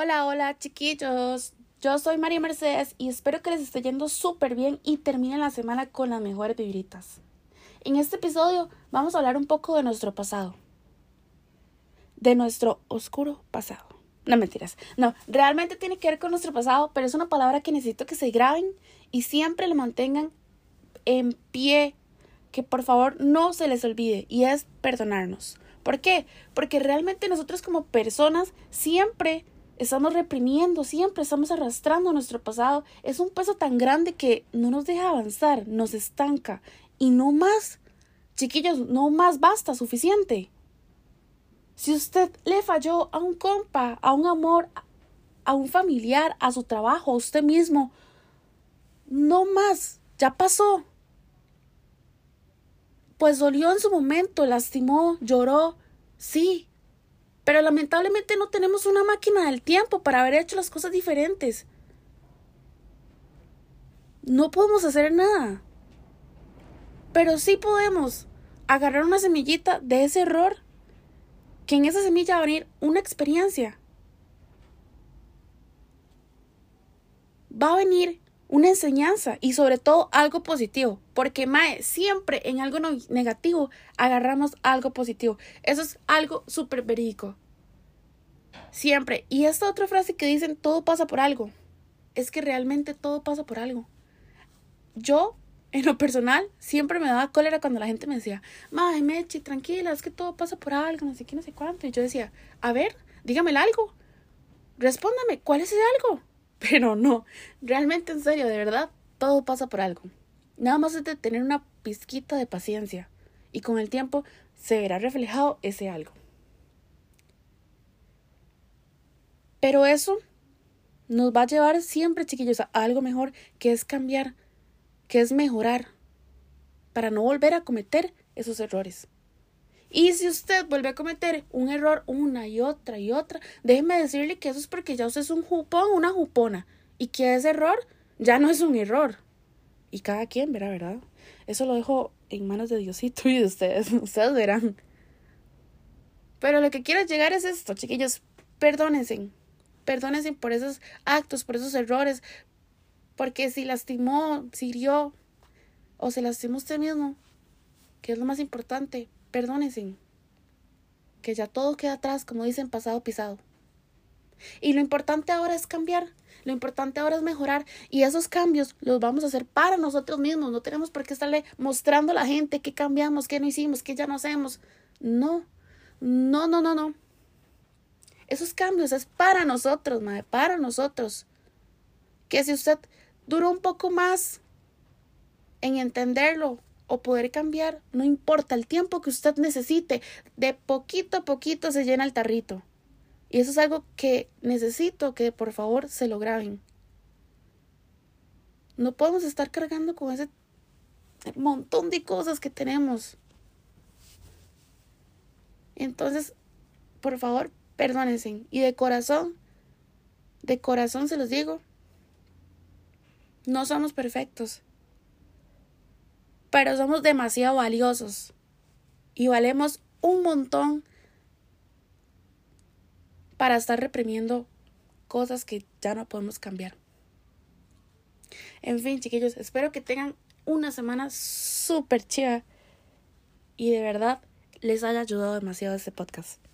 Hola, hola chiquillos. Yo soy María Mercedes y espero que les esté yendo súper bien y terminen la semana con las mejores vibritas. En este episodio vamos a hablar un poco de nuestro pasado. De nuestro oscuro pasado. No mentiras. No, realmente tiene que ver con nuestro pasado, pero es una palabra que necesito que se graben y siempre lo mantengan en pie. Que por favor no se les olvide y es perdonarnos. ¿Por qué? Porque realmente nosotros como personas siempre estamos reprimiendo, siempre estamos arrastrando nuestro pasado. Es un peso tan grande que no nos deja avanzar, nos estanca. Y no más, chiquillos, no más basta, suficiente. Si usted le falló a un compa, a un amor, a un familiar, a su trabajo, a usted mismo, no más, ya pasó. Pues dolió en su momento, lastimó, lloró, sí, pero lamentablemente no tenemos una máquina del tiempo para haber hecho las cosas diferentes. No podemos hacer nada. Pero sí podemos agarrar una semillita de ese error, que en esa semilla va a venir una experiencia. Va a venir una enseñanza y sobre todo algo positivo, porque Mae, siempre en algo negativo agarramos algo positivo. Eso es algo súper verídico. Siempre. Y esta otra frase que dicen, todo pasa por algo. Es que realmente todo pasa por algo. Yo, en lo personal, siempre me daba cólera cuando la gente me decía, Mae, Mechi, tranquila, es que todo pasa por algo, no sé qué, no sé cuánto. Y yo decía, a ver, dígame algo. Respóndame, ¿cuál es ese algo? Pero no, realmente en serio, de verdad, todo pasa por algo. Nada más es de tener una pizquita de paciencia y con el tiempo se verá reflejado ese algo. Pero eso nos va a llevar siempre, chiquillos, a algo mejor, que es cambiar, que es mejorar, para no volver a cometer esos errores. Y si usted vuelve a cometer un error una y otra y otra, déjeme decirle que eso es porque ya usted es un jupón, una jupona, y que ese error ya no es un error. Y cada quien verá, ¿verdad? Eso lo dejo en manos de Diosito y de ustedes. Ustedes verán. Pero lo que quiero llegar es esto, chiquillos. Perdónense. Perdónense por esos actos, por esos errores. Porque si lastimó, si hirió, o se lastimó usted mismo, que es lo más importante, perdónense. Que ya todo queda atrás, como dicen, pasado pisado. Y lo importante ahora es cambiar. Lo importante ahora es mejorar. Y esos cambios los vamos a hacer para nosotros mismos. No tenemos por qué estarle mostrando a la gente qué cambiamos, qué no hicimos, qué ya no hacemos. No. No, no, no, no. Esos cambios es para nosotros, madre, para nosotros. Que si usted duró un poco más en entenderlo o poder cambiar, no importa el tiempo que usted necesite, de poquito a poquito se llena el tarrito. Y eso es algo que necesito que por favor se lo graben. No podemos estar cargando con ese montón de cosas que tenemos. Entonces, por favor, perdónense. Y de corazón, de corazón se los digo, no somos perfectos, pero somos demasiado valiosos y valemos un montón para estar reprimiendo cosas que ya no podemos cambiar. En fin, chiquillos, espero que tengan una semana súper chida y de verdad les haya ayudado demasiado este podcast.